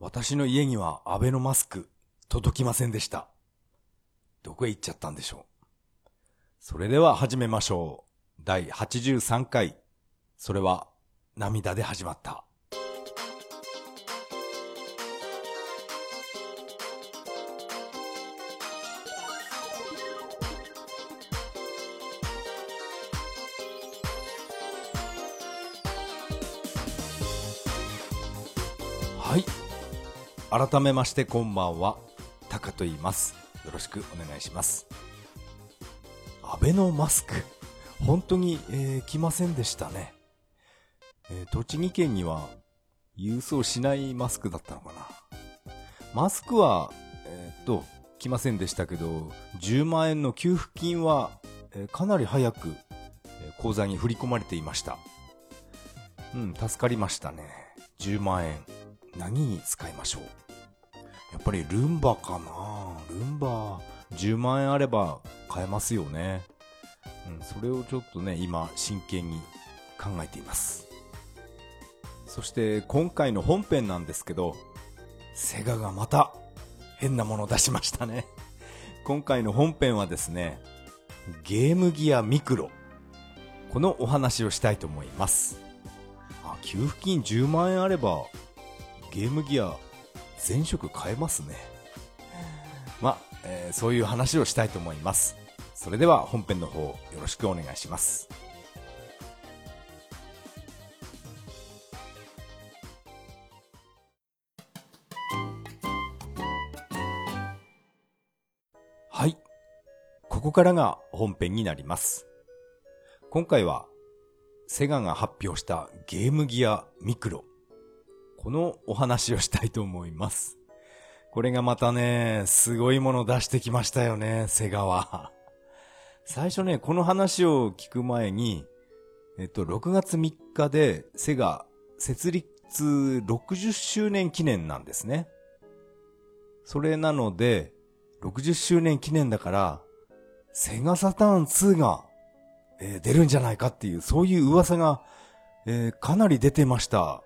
私の家にはアベノマスク届きませんでした。どこへ行っちゃったんでしょう。それでは始めましょう。第83回。それは涙で始まった。改めましてこんばんは。タカと言います。よろしくお願いします。アベノマスク。本当に、えー来ませんでしたね。えー栃木県には郵送しないマスクだったのかな。マスクは、えーっと、来ませんでしたけど、10万円の給付金は、えかなり早く、え口座に振り込まれていました。うん、助かりましたね。10万円。何に使いましょう？やっぱりルンバかなルンバ、10万円あれば買えますよね。うん、それをちょっとね、今、真剣に考えています。そして、今回の本編なんですけど、セガがまた、変なものを出しましたね。今回の本編はですね、ゲームギアミクロ。このお話をしたいと思います。あ、給付金10万円あれば、ゲームギア全色買えますね。まあ、えーそういう話をしたいと思います。それでは本編の方よろしくお願いします。はい。ここからが本編になります。今回はセガが発表したゲームギアミクロ。このお話をしたいと思います。これがまたね、すごいもの出してきましたよね、セガは。最初ね、この話を聞く前に、えっと、6月3日でセガ設立60周年記念なんですね。それなので、60周年記念だから、セガサターン2が、えー出るんじゃないかっていう、そういう噂が、えーかなり出てました。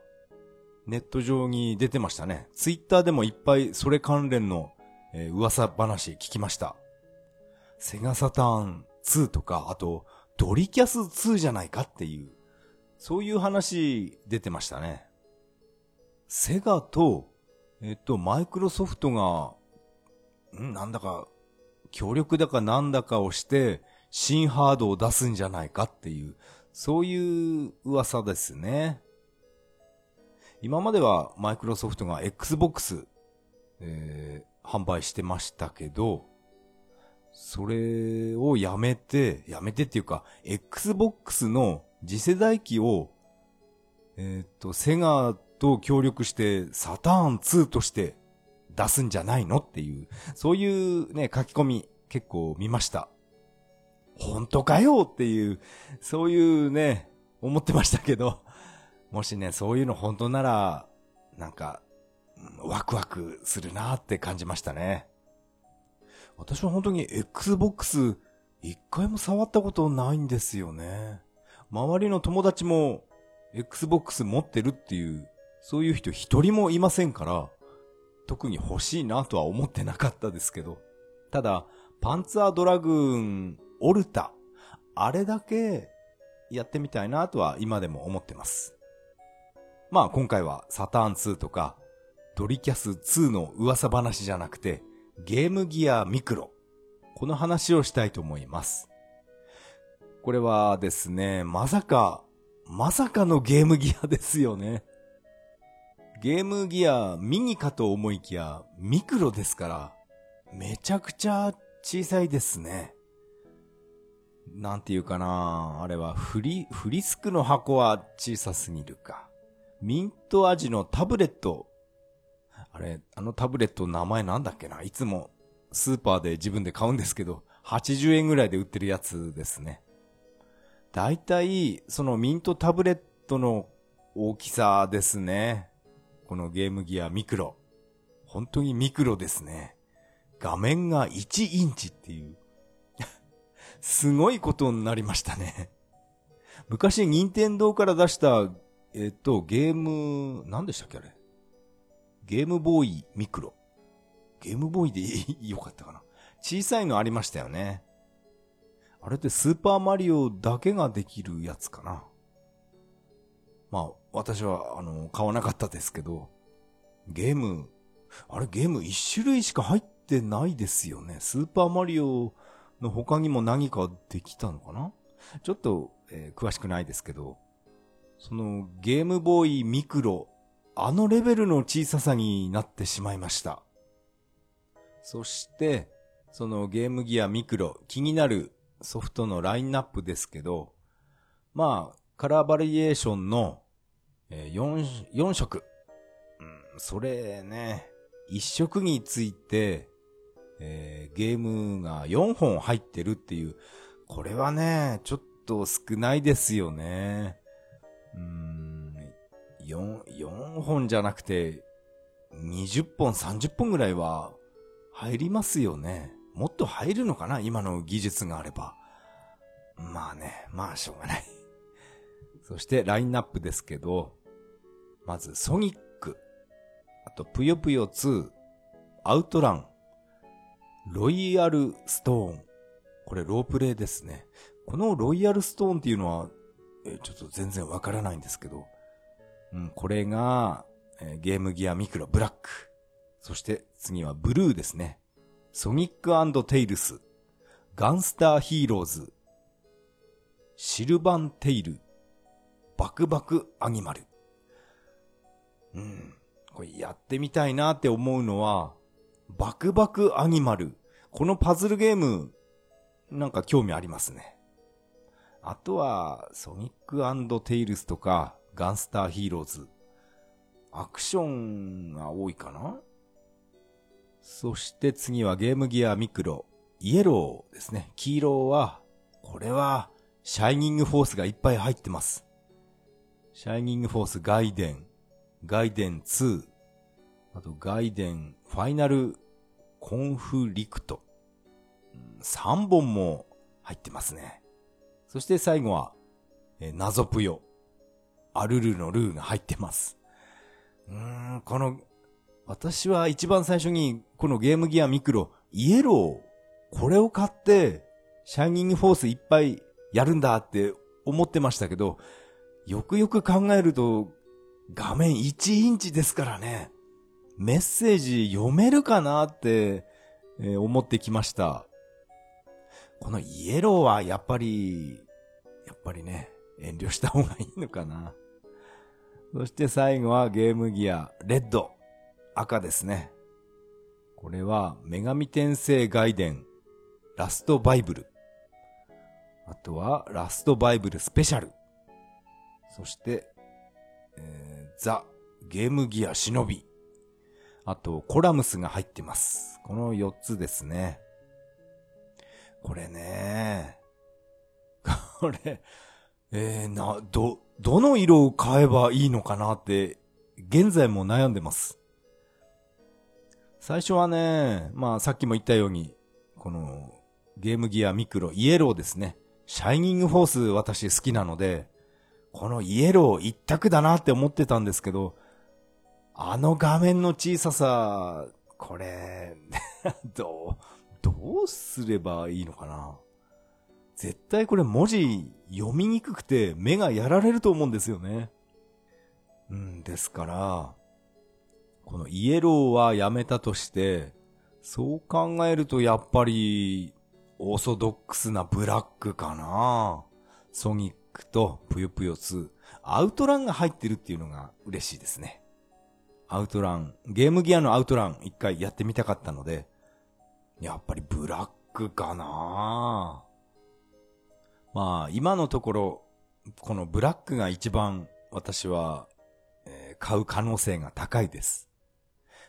ネット上に出てましたね。ツイッターでもいっぱいそれ関連の、えー噂話聞きました。セガサターン2とか、あと、ドリキャス2じゃないかっていう、そういう話出てましたね。セガと、えっと、マイクロソフトが、ん？なんだか、協力だかなんだかをして、新ハードを出すんじゃないかっていう、そういう噂ですね。今まではマイクロソフトが Xbox、えー販売してましたけど、それをやめて、やめてっていうか、Xbox の次世代機を、えーっと、セガと協力してサターン2として出すんじゃないのっていう、そういうね、書き込み結構見ました。本当かよっていう、そういうね、思ってましたけど、もしね、そういうの本当なら、なんか、ワクワクするなって感じましたね。私は本当に Xbox 一回も触ったことないんですよね。周りの友達も Xbox 持ってるっていう、そういう人一人もいませんから、特に欲しいなとは思ってなかったですけど。ただ、パンツァードラグーン、オルタ、あれだけやってみたいなとは今でも思ってます。まあ今回はサターン2とかドリキャス2の噂話じゃなくてゲームギアミクロ。この話をしたいと思います。これはですね、まさか、まさかのゲームギアですよね。ゲームギアミニかと思いきやミクロですから、めちゃくちゃ小さいですね。なんていうかなあれはフリ、フリスクの箱は小さすぎるか。ミント味のタブレット。あれ、あのタブレットの名前なんだっけな？いつもスーパーで自分で買うんですけど、80円ぐらいで売ってるやつですね。だいたい、そのミントタブレットの大きさですね。このゲームギアミクロ。本当にミクロですね。画面が1インチっていう。すごいことになりましたね。昔、任天堂から出した、えっと、ゲーム、何でしたっけあれ？ゲームボーイミクロ。ゲームボーイで よかったかな。小さいのありましたよね。あれってスーパーマリオだけができるやつかな。まあ、私は、あの、買わなかったですけど、ゲーム、あれゲーム一種類しか入ってないですよね。スーパーマリオの他にも何かできたのかな？ちょっと、えー、詳しくないですけど、そのゲームボーイミクロ、あのレベルの小ささになってしまいました。そして、そのゲームギアミクロ、気になるソフトのラインナップですけど、まあ、カラーバリエーションの、4、4色。うん、それね、1色について、えー、ゲームが4本入ってるっていう、これはね、ちょっと少ないですよね。うん、4、4本じゃなくて、20本、30本ぐらいは入りますよね。もっと入るのかな今の技術があれば。まあね、まあしょうがない。そしてラインナップですけど、まずソニック、あとぷよぷよ2、アウトラン、ロイヤルストーン。これロープレイですね。このロイヤルストーンっていうのは、えちょっと全然わからないんですけど、うん、これが、えゲームギアミクロブラック。そして次はブルーですね。ソニックテイルス、ガンスターヒーローズ、シルバンテイル、バクバクアニマル。うん。これやってみたいなって思うのは、バクバクアニマル。このパズルゲーム、なんか興味ありますね。あとは、ソニックテイルスとか、ガンスターヒーローズ。アクションが多いかな？そして次はゲームギアミクロ。イエローですね。黄色は、これは、シャイニングフォースがいっぱい入ってます。シャイニングフォースガイデン、ガイデン2、あとガイデンファイナルコンフリクト。3本も入ってますね。そして最後は、え謎ぷよ。アルルのルーが入ってます。うーん、この、私は一番最初にこのゲームギアミクロ、イエロー、これを買って、シャイニングフォースいっぱいやるんだって思ってましたけど、よくよく考えると、画面1インチですからね。メッセージ読めるかなって、えー、思ってきました。このイエローはやっぱり、ぱりね、遠慮した方がいいのかな。そして最後はゲームギア、レッド、赤ですね。これは、女神転生外伝、ラストバイブル。あとは、ラストバイブルスペシャル。そして、えー、ザ・ゲームギア忍び。あと、コラムスが入ってます。この4つですね。これね、これ、えー、な、ど、どの色を買えばいいのかなって、現在も悩んでます。最初はね、まあさっきも言ったように、このゲームギアミクロ、イエローですね。シャイニングフォース私好きなので、このイエロー一択だなって思ってたんですけど、あの画面の小ささ、これ、どう、どうすればいいのかな絶対これ文字読みにくくて目がやられると思うんですよね。うん、ですから、このイエローはやめたとして、そう考えるとやっぱり、オーソドックスなブラックかなソニックとぷよぷよ2。アウトランが入ってるっていうのが嬉しいですね。アウトラン、ゲームギアのアウトラン一回やってみたかったので、やっぱりブラックかなぁまあ、今のところ、このブラックが一番私は、えー、買う可能性が高いです。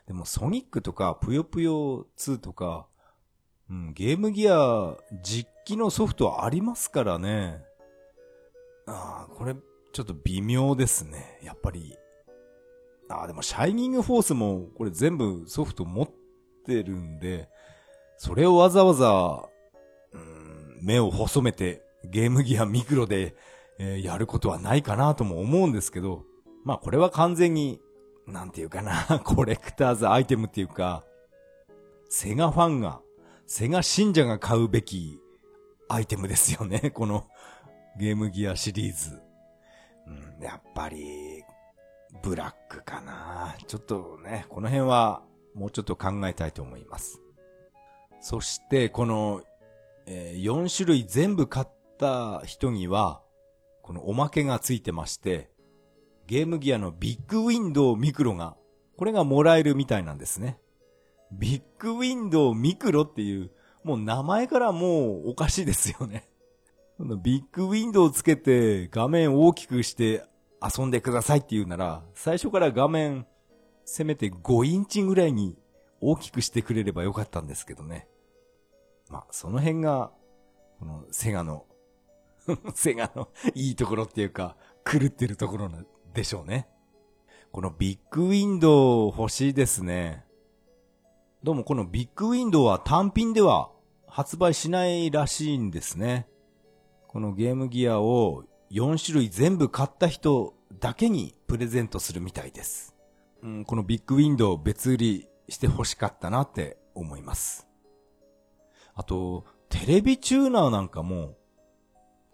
でもソニックとかぷよぷよ2とか、うん、ゲームギア実機のソフトありますからね。ああ、これちょっと微妙ですね。やっぱり。ああ、でもシャイニングフォースもこれ全部ソフト持ってるんで、それをわざわざ、うん、目を細めてゲームギアミクロで、えー、やることはないかなとも思うんですけど、まあこれは完全になんていうかな、コレクターズアイテムっていうか、セガファンが、セガ信者が買うべきアイテムですよね、このゲームギアシリーズ。うん、やっぱり、ブラックかな。ちょっとね、この辺はもうちょっと考えたいと思います。そして、この、えー、4種類全部買った人には、このおまけがついてまして、ゲームギアのビッグウィンドウミクロが、これがもらえるみたいなんですね。ビッグウィンドウミクロっていう、もう名前からもうおかしいですよね。ビッグウィンドウをつけて画面大きくして遊んでくださいって言うなら、最初から画面、せめて5インチぐらいに大きくしてくれればよかったんですけどね。まあ、その辺が、このセガの セガのいいところっていうか、狂ってるところでしょうね。このビッグウィンドウ欲しいですね。どうもこのビッグウィンドウは単品では発売しないらしいんですね。このゲームギアを4種類全部買った人だけにプレゼントするみたいです。うん、このビッグウィンドウ別売りして欲しかったなって思います。あと、テレビチューナーなんかも、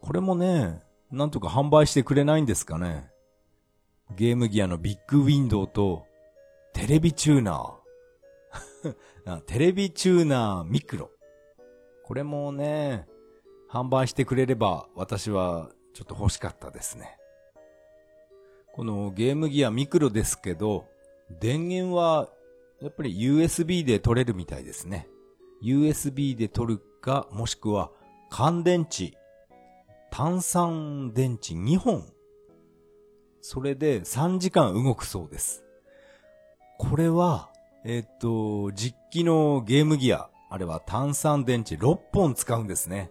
これもね、なんとか販売してくれないんですかね。ゲームギアのビッグウィンドウと、テレビチューナー。テレビチューナーミクロ。これもね、販売してくれれば私はちょっと欲しかったですね。このゲームギアミクロですけど、電源はやっぱり USB で取れるみたいですね。USB で取るか、もしくは乾電池、炭酸電池2本。それで3時間動くそうです。これは、えっ、と、実機のゲームギア、あれは炭酸電池6本使うんですね。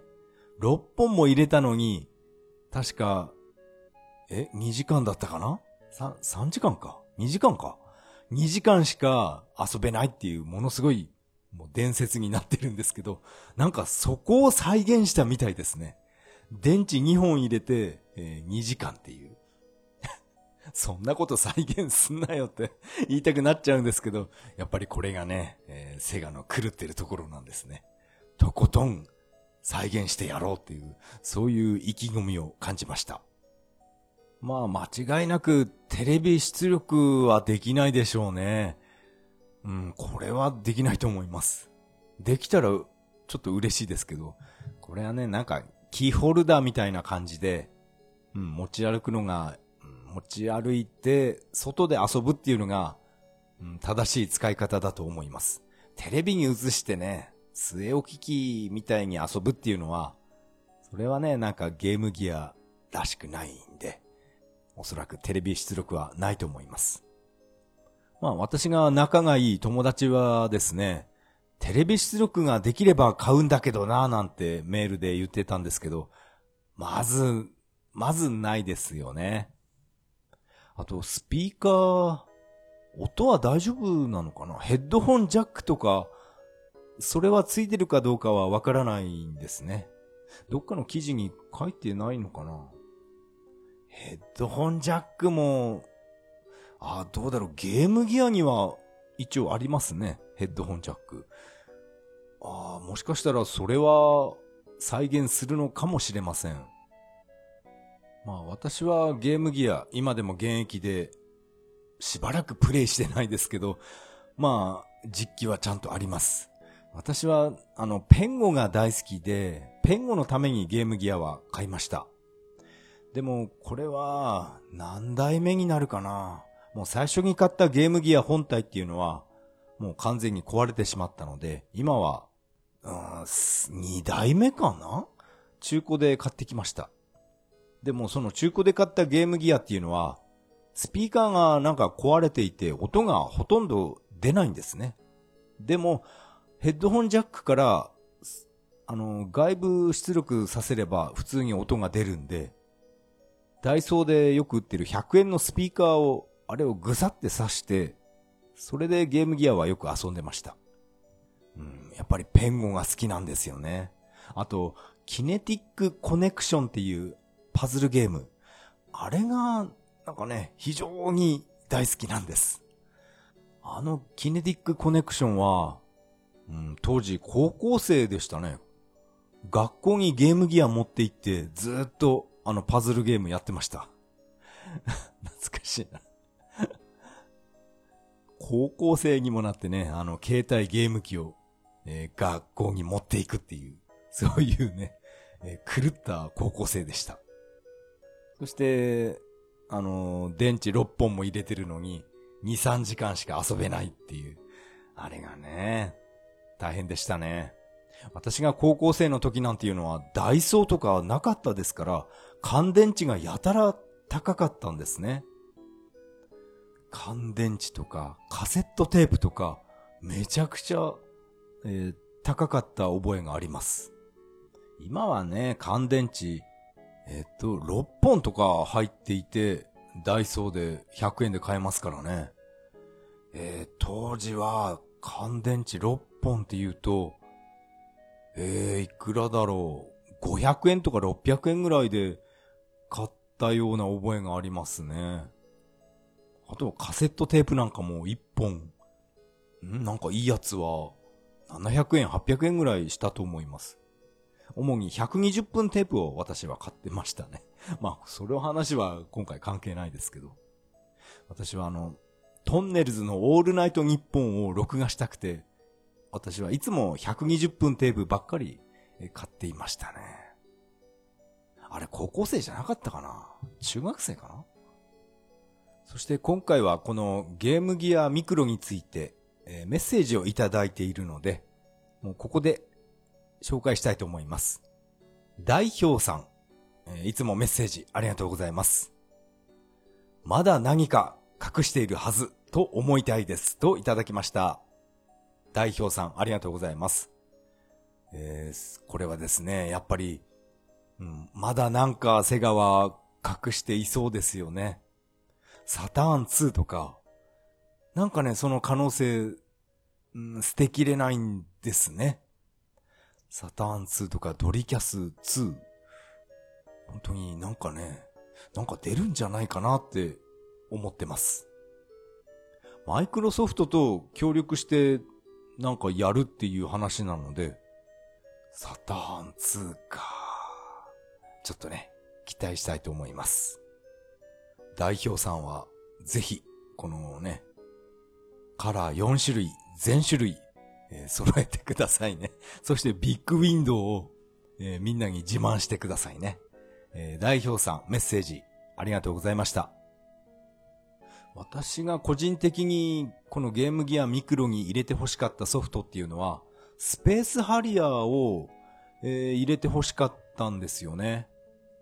6本も入れたのに、確か、え、2時間だったかな ?3、3時間か ?2 時間か ?2 時間しか遊べないっていうものすごい、もう伝説になってるんですけど、なんかそこを再現したみたいですね。電池2本入れて、えー、2時間っていう。そんなこと再現すんなよって 言いたくなっちゃうんですけど、やっぱりこれがね、えー、セガの狂ってるところなんですね。とことん再現してやろうっていう、そういう意気込みを感じました。まあ間違いなくテレビ出力はできないでしょうね。うん、これはできないと思います。できたらちょっと嬉しいですけど、これはね、なんかキーホルダーみたいな感じで、うん、持ち歩くのが、うん、持ち歩いて外で遊ぶっていうのが、うん、正しい使い方だと思います。テレビに映してね、据え置き機みたいに遊ぶっていうのは、それはね、なんかゲームギアらしくないんで、おそらくテレビ出力はないと思います。まあ私が仲がいい友達はですね、テレビ出力ができれば買うんだけどなぁなんてメールで言ってたんですけど、まず、まずないですよね。あと、スピーカー、音は大丈夫なのかな？ヘッドホンジャックとか、それはついてるかどうかはわからないんですね。どっかの記事に書いてないのかな？ヘッドホンジャックも、あ、どうだろう、ゲームギアには一応ありますね。ヘッドホンジャック。ああ、もしかしたらそれは再現するのかもしれません。まあ私はゲームギア、今でも現役でしばらくプレイしてないですけど、まあ実機はちゃんとあります。私は、あの、ペンゴが大好きで、ペンゴのためにゲームギアは買いました。でも、これは、何代目になるかなもう最初に買ったゲームギア本体っていうのは、もう完全に壊れてしまったので、今は、うん、2代目かな？中古で買ってきました。でもその中古で買ったゲームギアっていうのは、スピーカーがなんか壊れていて音がほとんど出ないんですね。でも、ヘッドホンジャックから、あの、外部出力させれば普通に音が出るんで、ダイソーでよく売ってる100円のスピーカーを、あれをぐさって刺して、それでゲームギアはよく遊んでました。うん、やっぱりペンゴが好きなんですよね。あと、キネティックコネクションっていうパズルゲーム。あれが、なんかね、非常に大好きなんです。あのキネティックコネクションは、うん、当時高校生でしたね。学校にゲームギア持って行ってずっとあのパズルゲームやってました。懐かしいな高校生にもなってね、あの携帯ゲーム機を、えー、学校に持っていくっていう、そういうね、えー、狂った高校生でした。そして、あのー、電池6本も入れてるのに、2、3時間しか遊べないっていう。あれがね、大変でしたね。私が高校生の時なんていうのはダイソーとかなかったですから、乾電池がやたら高かったんですね。乾電池とかカセットテープとかめちゃくちゃ、えー、高かった覚えがあります。今はね、乾電池、えっと、6本とか入っていて、ダイソーで100円で買えますからね。えー、当時は乾電池6本って言うと、えー、いくらだろう。500円とか600円ぐらいで買ったような覚えがありますね。あとカセットテープなんかも1本、ん？なんかいいやつは700円、800円ぐらいしたと思います。主に120分テープを私は買ってましたね。まあ、それの話は今回関係ないですけど。私はあの、トンネルズのオールナイトニッポンを録画したくて、私はいつも120分テープばっかり買っていましたね。あれ、高校生じゃなかったかな？中学生かな？そして今回はこのゲームギアミクロについて、え、メッセージをいただいているので、もうここで紹介したいと思います。代表さん、え、いつもメッセージありがとうございます。まだ何か隠しているはずと思いたいですといただきました。代表さんありがとうございます。えー、これはですね、やっぱり、うん、まだなんかセガは隠していそうですよね。サターン2とか、なんかね、その可能性、うん、捨てきれないんですね。サターン2とかドリキャス2。本当になんかね、なんか出るんじゃないかなって思ってます。マイクロソフトと協力してなんかやるっていう話なので、サターン2か。ちょっとね、期待したいと思います。代表さんは、ぜひ、このね、カラー4種類、全種類、えー、揃えてくださいね。そしてビッグウィンドウを、えー、みんなに自慢してくださいね。えー、代表さん、メッセージ、ありがとうございました。私が個人的にこのゲームギアミクロに入れて欲しかったソフトっていうのは、スペースハリアーを、えー、入れて欲しかったんですよね。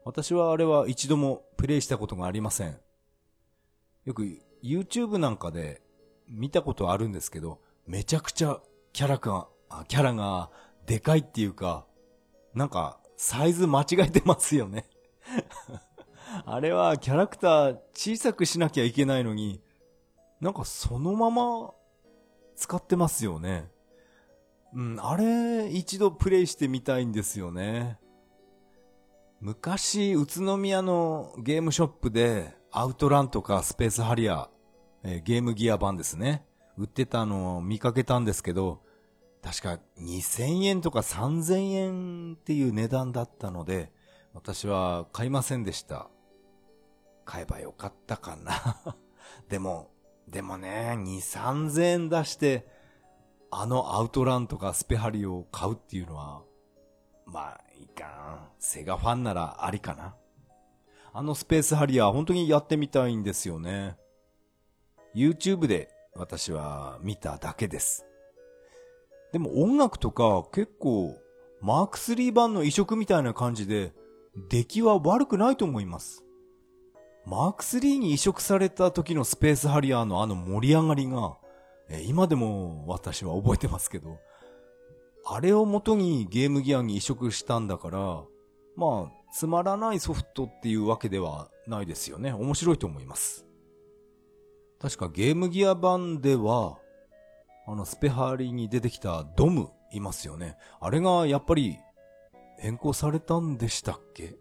私はあれは一度もプレイしたことがありません。よく YouTube なんかで見たことあるんですけど、めちゃくちゃキャラが、キャラがでかいっていうか、なんかサイズ間違えてますよね あれはキャラクター小さくしなきゃいけないのに、なんかそのまま使ってますよね。うん、あれ一度プレイしてみたいんですよね。昔、宇都宮のゲームショップでアウトランとかスペースハリアー、えー、ゲームギア版ですね。売ってたのを見かけたんですけど、確か2000円とか3000円っていう値段だったので、私は買いませんでした。買えばよかったかな でも、でもね、2、3000円出して、あのアウトランとかスペハリを買うっていうのは、まあ、いかな。セガファンならありかな。あのスペースハリアー本当にやってみたいんですよね。YouTube で私は見ただけです。でも音楽とか結構マーク3版の移植みたいな感じで出来は悪くないと思います。マーク3に移植された時のスペースハリアーのあの盛り上がりが、え今でも私は覚えてますけど、あれを元にゲームギアに移植したんだから、まあ、つまらないソフトっていうわけではないですよね。面白いと思います。確かゲームギア版では、あのスペハリに出てきたドムいますよね。あれがやっぱり変更されたんでしたっけ？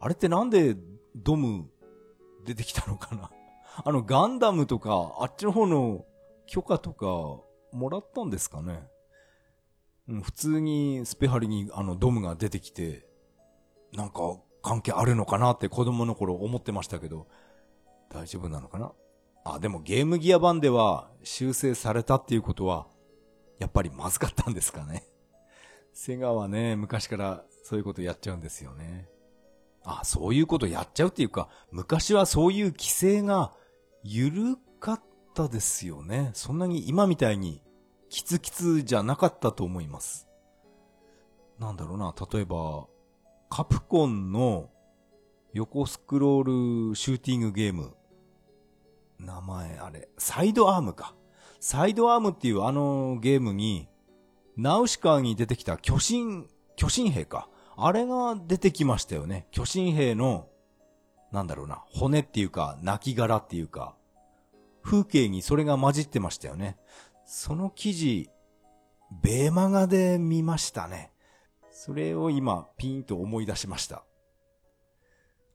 あれってなんでドム出てきたのかな？あの、ガンダムとか、あっちの方の許可とかもらったんですかね？うん、普通にスペハリにあのドムが出てきて、なんか関係あるのかなって子供の頃思ってましたけど、大丈夫なのかな？あ、でもゲームギア版では修正されたっていうことは、やっぱりまずかったんですかね？セガはね、昔からそういうことやっちゃうんですよね。あ、そういうことやっちゃうっていうか、昔はそういう規制が緩かったですよね。そんなに今みたいにキツキツじゃなかったと思います。なんだろうな、例えば、カプコンの横スクロールシューティングゲーム。名前あれ、サイドアームか。サイドアームっていうあのゲームに、ナウシカに出てきた巨神、巨神兵か。あれが出てきましたよね。巨神兵の、なんだろうな、骨っていうか、亡骸っていうか、風景にそれが混じってましたよね。その記事、ベーマガで見ましたね。それを今、ピンと思い出しました。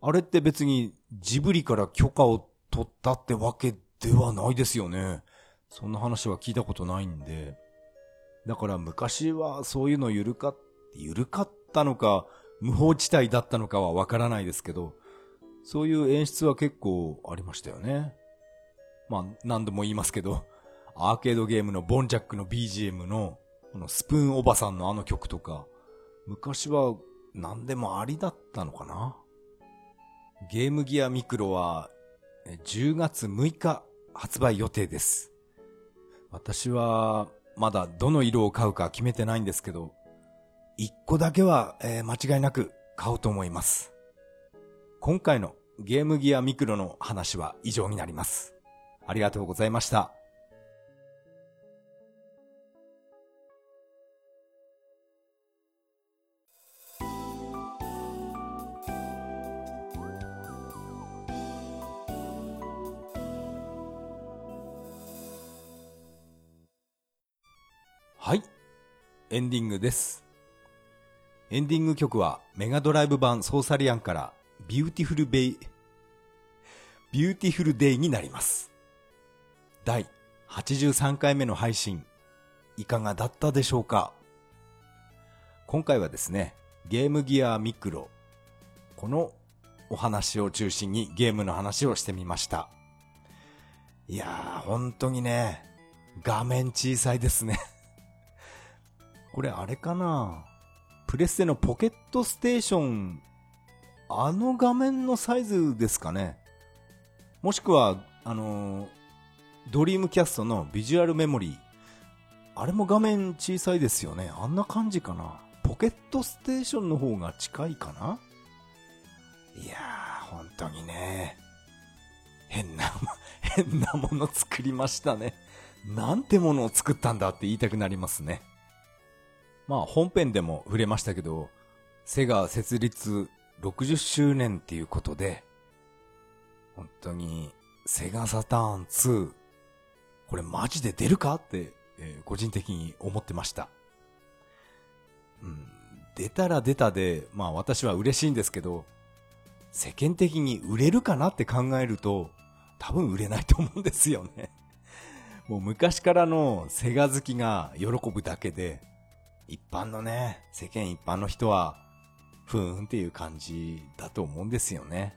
あれって別にジブリから許可を取ったってわけではないですよね。そんな話は聞いたことないんで。だから昔はそういうの緩か、緩かったのか、無法地帯だったのかはわからないですけど、そういう演出は結構ありましたよね。まあ、何度も言いますけど、アーケードゲームのボンジャックの BGM の、このスプーンおばさんのあの曲とか、昔は何でもありだったのかな？ゲームギアミクロは10月6日発売予定です。私はまだどの色を買うか決めてないんですけど、1個だけは、えー、間違いなく買おうと思います。今回のゲームギアミクロの話は以上になります。ありがとうございました。エンディングです。エンディング曲はメガドライブ版ソーサリアンから Beautiful Bay、Beautiful Day になります。第83回目の配信、いかがだったでしょうか？今回はですね、ゲームギアミクロ、このお話を中心にゲームの話をしてみました。いやー、本当にね、画面小さいですねこれあれかな？プレステのポケットステーション、あの画面のサイズですかね？もしくは、あのー、ドリームキャストのビジュアルメモリー。あれも画面小さいですよね？あんな感じかな？ポケットステーションの方が近いかな？いやー、本当にね。変な、変なもの作りましたね。なんてものを作ったんだって言いたくなりますね。まあ本編でも触れましたけど、セガ設立60周年っていうことで、本当にセガサターン2、これマジで出るかって、えー、個人的に思ってました。うん、出たら出たで、まあ私は嬉しいんですけど、世間的に売れるかなって考えると、多分売れないと思うんですよね。もう昔からのセガ好きが喜ぶだけで、一般のね、世間一般の人は、ふーんっていう感じだと思うんですよね。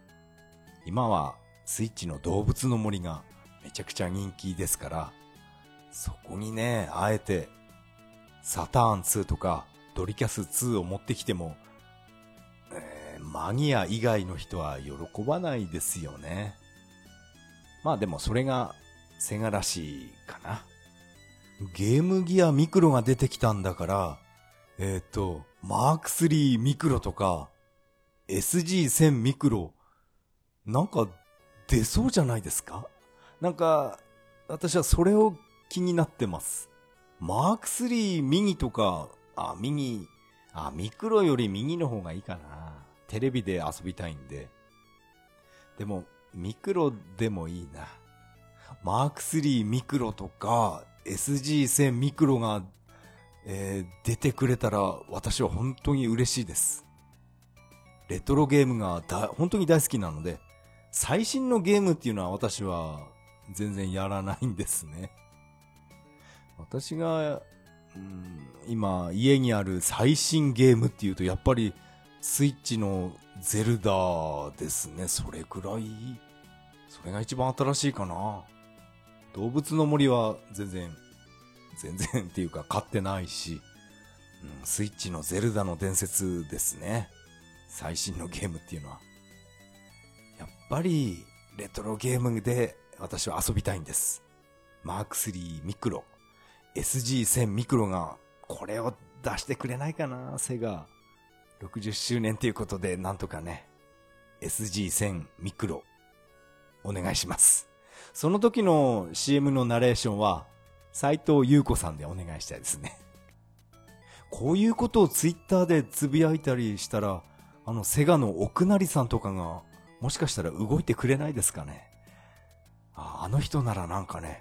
今はスイッチの動物の森がめちゃくちゃ人気ですから、そこにね、あえて、サターン2とかドリキャス2を持ってきても、えー、マニア以外の人は喜ばないですよね。まあでもそれがセガらしいかな。ゲームギアミクロが出てきたんだから、えっ、ー、と、マーク3ミクロとか、SG1000 ミクロ、なんか出そうじゃないですか？なんか、私はそれを気になってます。マーク3ミニとか、あ、ミニ、あ、ミクロよりミニの方がいいかな。テレビで遊びたいんで。でも、ミクロでもいいな。マーク3ミクロとか、SG1000 ミクロが、えー、出てくれたら私は本当に嬉しいです。レトロゲームがだ本当に大好きなので、最新のゲームっていうのは私は全然やらないんですね。私が、うん、今家にある最新ゲームっていうとやっぱりスイッチのゼルダですね。それくらい、それが一番新しいかな。動物の森は全然、全然っていうか買ってないし、うん、スイッチのゼルダの伝説ですね。最新のゲームっていうのは。やっぱり、レトロゲームで私は遊びたいんです。マーク3ミクロ、SG1000 ミクロがこれを出してくれないかな、セガ。60周年ということで、なんとかね、SG1000 ミクロ、お願いします。その時の CM のナレーションは、斎藤優子さんでお願いしたいですね。こういうことをツイッターでつぶやいたりしたら、あの、セガの奥成さんとかが、もしかしたら動いてくれないですかね。ああの人ならなんかね、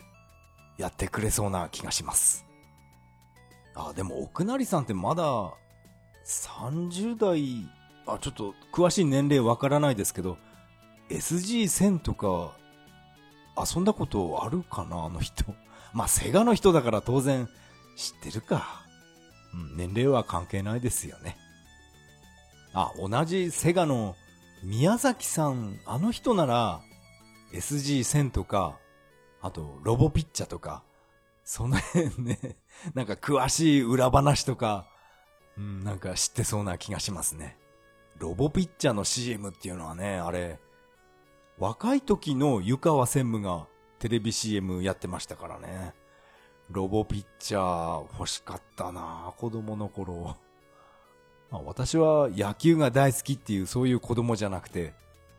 やってくれそうな気がします。あ、でも奥成さんってまだ30代、あ、ちょっと詳しい年齢わからないですけど、SG1000 とか遊んだことあるかなあの人。まあ、セガの人だから当然知ってるか。うん、年齢は関係ないですよね。あ、同じセガの宮崎さん、あの人なら SG1000 とか、あとロボピッチャとか、その辺ね、なんか詳しい裏話とか、うん、なんか知ってそうな気がしますね。ロボピッチャの CM っていうのはね、あれ、若い時の湯川専務がテレビ CM やってましたからね。ロボピッチャー欲しかったな子供の頃。まあ、私は野球が大好きっていうそういう子供じゃなくて、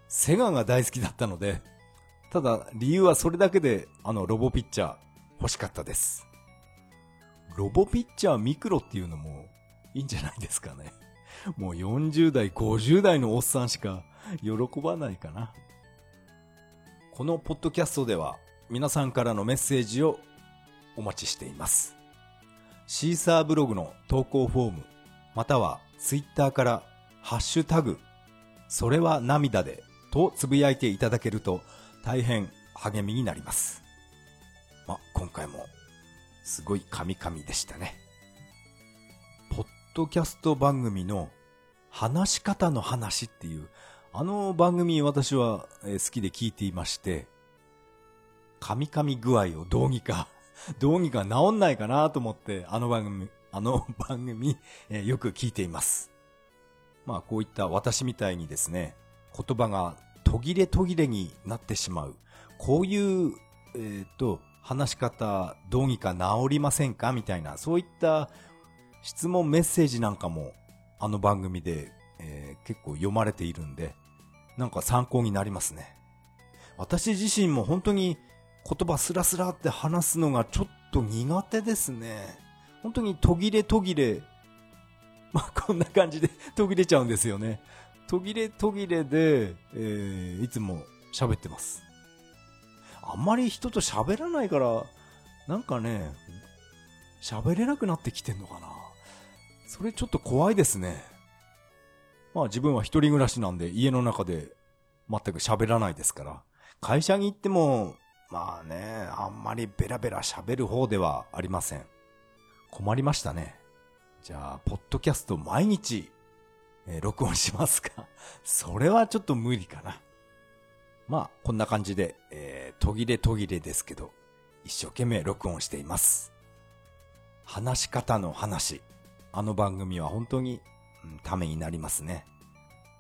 セガが大好きだったので、ただ理由はそれだけであのロボピッチャー欲しかったです。ロボピッチャーミクロっていうのもいいんじゃないですかね。もう40代、50代のおっさんしか喜ばないかな。このポッドキャストでは皆さんからのメッセージをお待ちしています。シーサーブログの投稿フォーム、またはツイッターからハッシュタグ、それは涙でとつぶやいていただけると大変励みになります。ま、今回もすごいカミカミでしたね。ポッドキャスト番組の話し方の話っていうあの番組私は好きで聞いていまして、カミカミ具合をどうにか、どうにか治んないかなと思って、あの番組、あの番組、えよく聞いています。まあこういった私みたいにですね、言葉が途切れ途切れになってしまう。こういう、えっ、ー、と、話し方どうにか治りませんか？みたいな、そういった質問メッセージなんかもあの番組で、えー、結構読まれているんで、なんか参考になりますね。私自身も本当に言葉スラスラって話すのがちょっと苦手ですね。本当に途切れ途切れ。まあ、こんな感じで 途切れちゃうんですよね。途切れ途切れで、えー、いつも喋ってます。あんまり人と喋らないから、なんかね、喋れなくなってきてんのかな。それちょっと怖いですね。まあ自分は一人暮らしなんで家の中で全く喋らないですから、会社に行っても、まあね、あんまりベラベラ喋る方ではありません。困りましたね。じゃあ、ポッドキャスト毎日、えー、録音しますか？それはちょっと無理かな。まあ、こんな感じで、えー、途切れ途切れですけど、一生懸命録音しています。話し方の話。あの番組は本当にうんためになりますね。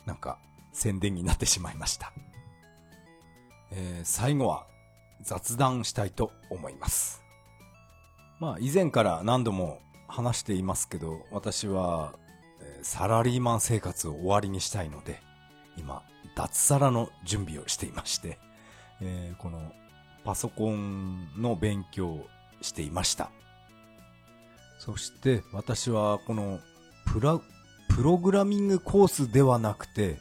なんか、宣伝になってしまいました。えー、最後は雑談したいと思います。まあ、以前から何度も話していますけど、私は、サラリーマン生活を終わりにしたいので、今、脱サラの準備をしていまして、えー、このパソコンの勉強をしていました。そして私はこのプラプログラミングコースではなくて、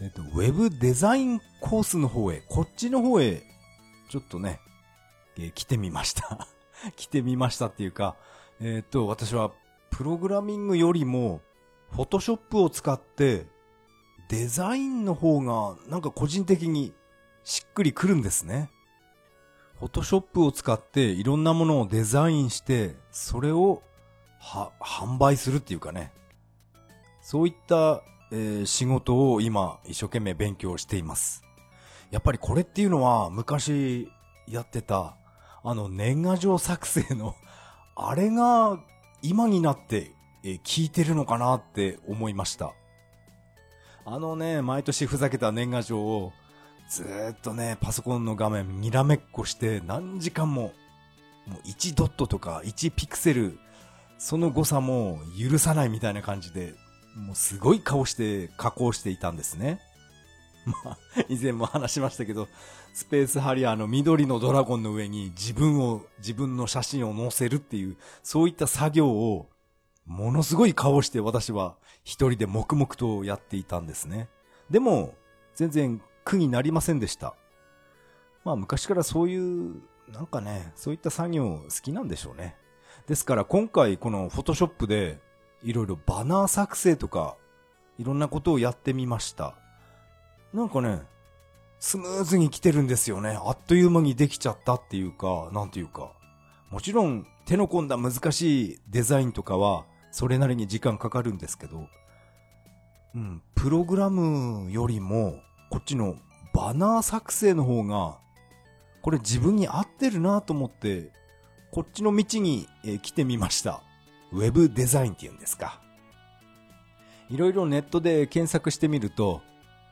えっと、ウェブデザインコースの方へ、こっちの方へ、ちょっとね、えー、来てみました 来てみましたっていうか、えっと、私は、プログラミングよりも、フォトショップを使って、デザインの方が、なんか個人的にしっくりくるんですね。フォトショップを使っていろんなものをデザインして、それを、は、販売するっていうかね。そういった、えー、仕事を今一生懸命勉強しています。やっぱりこれっていうのは昔やってた、あの年賀状作成の、あれが今になって、え、聞いてるのかなって思いました。あのね、毎年ふざけた年賀状をずっとね、パソコンの画面にらめっこして何時間も、もう1ドットとか1ピクセル、その誤差も許さないみたいな感じで、もうすごい顔して加工していたんですね。まあ、以前も話しましたけど、スペースハリアーの緑のドラゴンの上に自分を、自分の写真を載せるっていう、そういった作業を、ものすごい顔して私は一人で黙々とやっていたんですね。でも、全然苦になりませんでした。まあ昔からそういう、なんかね、そういった作業好きなんでしょうね。ですから今回このフォトショップでいろいろバナー作成とかいろんなことをやってみました。なんかね、スムーズに来てるんですよね。あっという間にできちゃったっていうか、なんていうか。もちろん手の込んだ難しいデザインとかはそれなりに時間かかるんですけど、うん、プログラムよりもこっちのバナー作成の方が、これ自分に合ってるなと思って、こっちの道に、え来てみました。ウェブデザインって言うんですか。いろいろネットで検索してみると、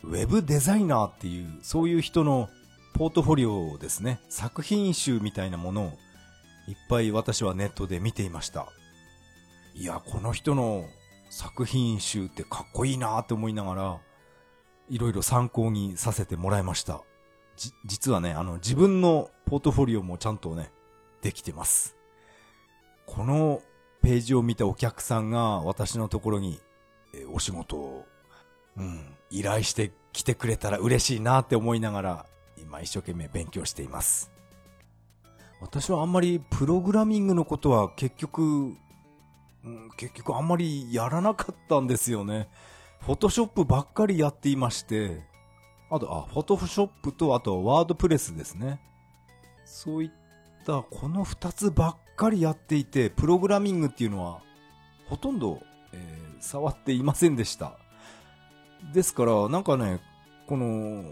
ウェブデザイナーっていう、そういう人のポートフォリオですね。作品集みたいなものをいっぱい私はネットで見ていました。いや、この人の作品集ってかっこいいなって思いながら、いろいろ参考にさせてもらいました。じ、実はね、あの、自分のポートフォリオもちゃんとね、できてます。このページを見たお客さんが私のところに、えお仕事を、うん、依頼してきてくれたら嬉しいなって思いながら、今一生懸命勉強しています。私はあんまりプログラミングのことは結局、うん、結局あんまりやらなかったんですよね。フォトショップばっかりやっていまして、あと、あ、フォトショップと、あと、ワードプレスですね。そういった、この二つばっかりやっていて、プログラミングっていうのは、ほとんど、えー、触っていませんでした。ですから、なんかね、この、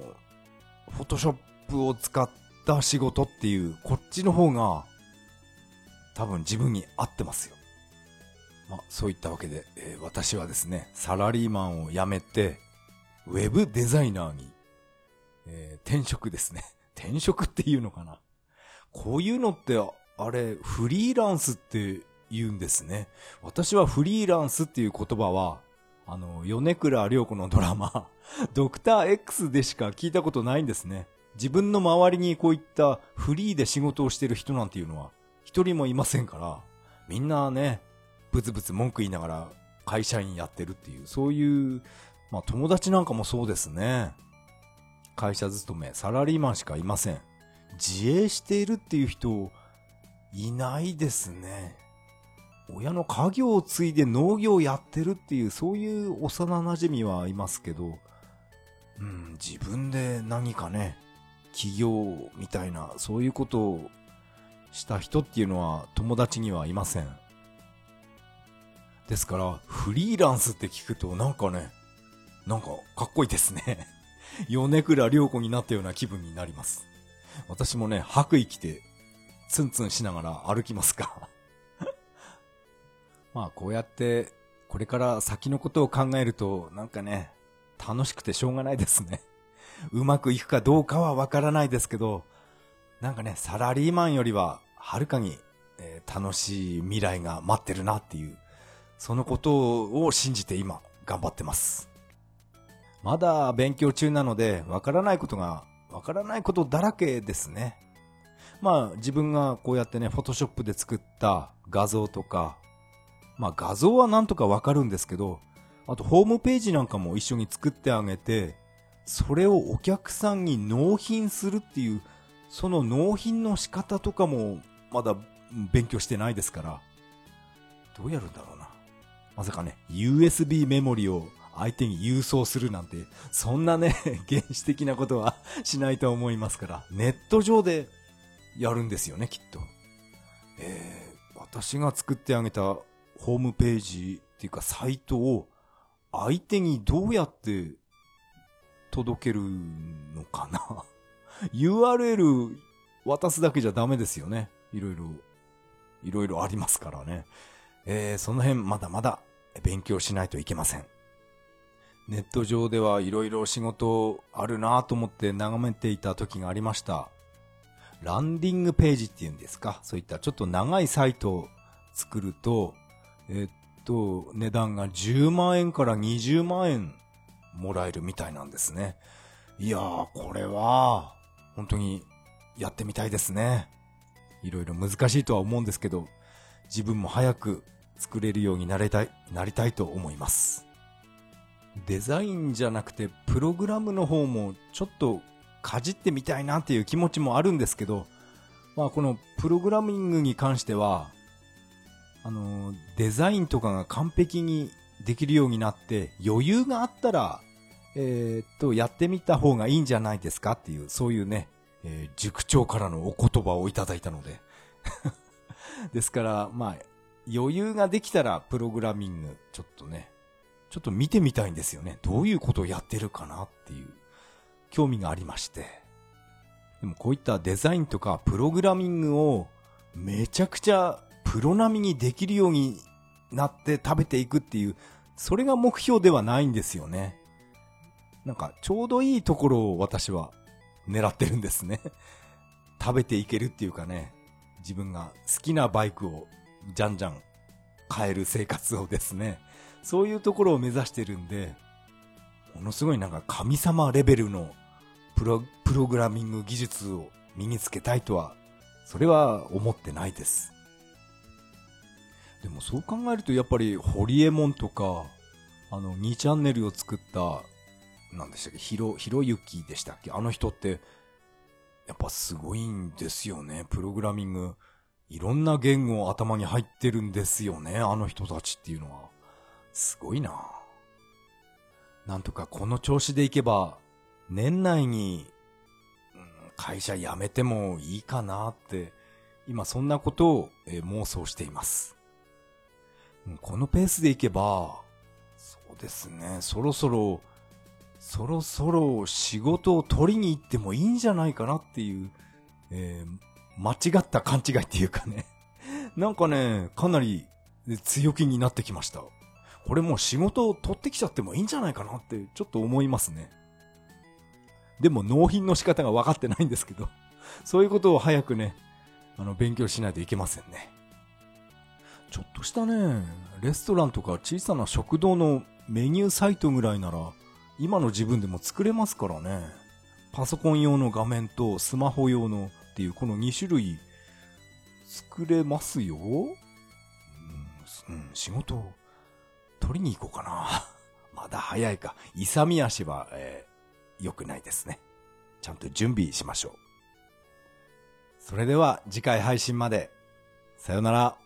フォトショップを使った仕事っていう、こっちの方が、多分自分に合ってますよ。まあ、そういったわけで、えー、私はですね、サラリーマンを辞めて、ウェブデザイナーに、えー、転職ですね。転職っていうのかな。こういうのって、あれ、フリーランスって言うんですね。私はフリーランスっていう言葉は、あの、米倉涼子のドラマ、ドクター X でしか聞いたことないんですね。自分の周りにこういったフリーで仕事をしてる人なんていうのは一人もいませんから、みんなね、ブツブツ文句言いながら会社員やってるっていう、そういう、まあ友達なんかもそうですね。会社勤め、サラリーマンしかいません。自営しているっていう人、いないですね。親の家業を継いで農業をやってるっていう、そういう幼馴染はいますけど、うん、自分で何かね、起業みたいな、そういうことをした人っていうのは友達にはいません。ですから、フリーランスって聞くとなんかね、なんかかっこいいですね。米倉涼子になったような気分になります。私もね、白衣着て、ツンツンしながら歩きますか。まあこうやって、これから先のことを考えると、なんかね、楽しくてしょうがないですね。うまくいくかどうかはわからないですけど、なんかね、サラリーマンよりは、はるかに、えー、楽しい未来が待ってるなっていう、そのことを信じて今、頑張ってます。まだ勉強中なので、わからないことが、わからないことだらけですね。まあ、自分がこうやってね、フォトショップで作った画像とか、まあ画像はなんとかわかるんですけど、あとホームページなんかも一緒に作ってあげて、それをお客さんに納品するっていう、その納品の仕方とかもまだ勉強してないですから、どうやるんだろうな。まさかね、USB メモリを相手に郵送するなんて、そんなね、原始的なことはしないと思いますから、ネット上でやるんですよね、きっと。えー、私が作ってあげたホームページっていうかサイトを相手にどうやって届けるのかな ?URL 渡すだけじゃダメですよね。いろいろ、いろいろありますからね。えー、その辺まだまだ勉強しないといけません。ネット上ではいろいろ仕事あるなと思って眺めていた時がありました。ランディングページっていうんですか？そういったちょっと長いサイトを作ると、えっと、値段が10万円から20万円もらえるみたいなんですね。いやー、これは、本当にやってみたいですね。いろいろ難しいとは思うんですけど、自分も早く作れるようになりたい、なりたいと思います。デザインじゃなくて、プログラムの方もちょっとかじってみたいなっていう気持ちもあるんですけど、まあこのプログラミングに関しては、あの、デザインとかが完璧にできるようになって余裕があったら、えー、っと、やってみた方がいいんじゃないですかっていう、そういうね、えー、塾長からのお言葉をいただいたので。ですから、まあ、余裕ができたらプログラミング、ちょっとね、ちょっと見てみたいんですよね。どういうことをやってるかなっていう、興味がありまして。でもこういったデザインとかプログラミングをめちゃくちゃプロ並みにできるようになって食べていくっていう、それが目標ではないんですよね。なんか、ちょうどいいところを私は狙ってるんですね。食べていけるっていうかね、自分が好きなバイクをじゃんじゃん買える生活をですね、そういうところを目指してるんで、ものすごいなんか神様レベルのプロプログラミング技術を身につけたいとは、それは思ってないです。でもそう考えるとやっぱりホリエモンとか、あの2チャンネルを作った、なんでしたっけ、ひろ、ひろゆきでしたっけあの人って、やっぱすごいんですよね。プログラミング。いろんな言語を頭に入ってるんですよね。あの人たちっていうのは。すごいななんとかこの調子でいけば、年内に、うん、会社辞めてもいいかなって、今そんなことを、え、妄想しています。このペースでいけば、そうですね、そろそろ、そろそろ仕事を取りに行ってもいいんじゃないかなっていう、えー、間違った勘違いっていうかね。なんかね、かなり強気になってきました。これもう仕事を取ってきちゃってもいいんじゃないかなってちょっと思いますね。でも納品の仕方が分かってないんですけど、そういうことを早くね、あの、勉強しないといけませんね。ちょっとしたね、レストランとか小さな食堂のメニューサイトぐらいなら、今の自分でも作れますからね。パソコン用の画面とスマホ用のっていうこの2種類作れますよ。うん、うん、仕事取りに行こうかな。まだ早いか。勇み足は、えー、良くないですね。ちゃんと準備しましょう。それでは次回配信まで。さよなら。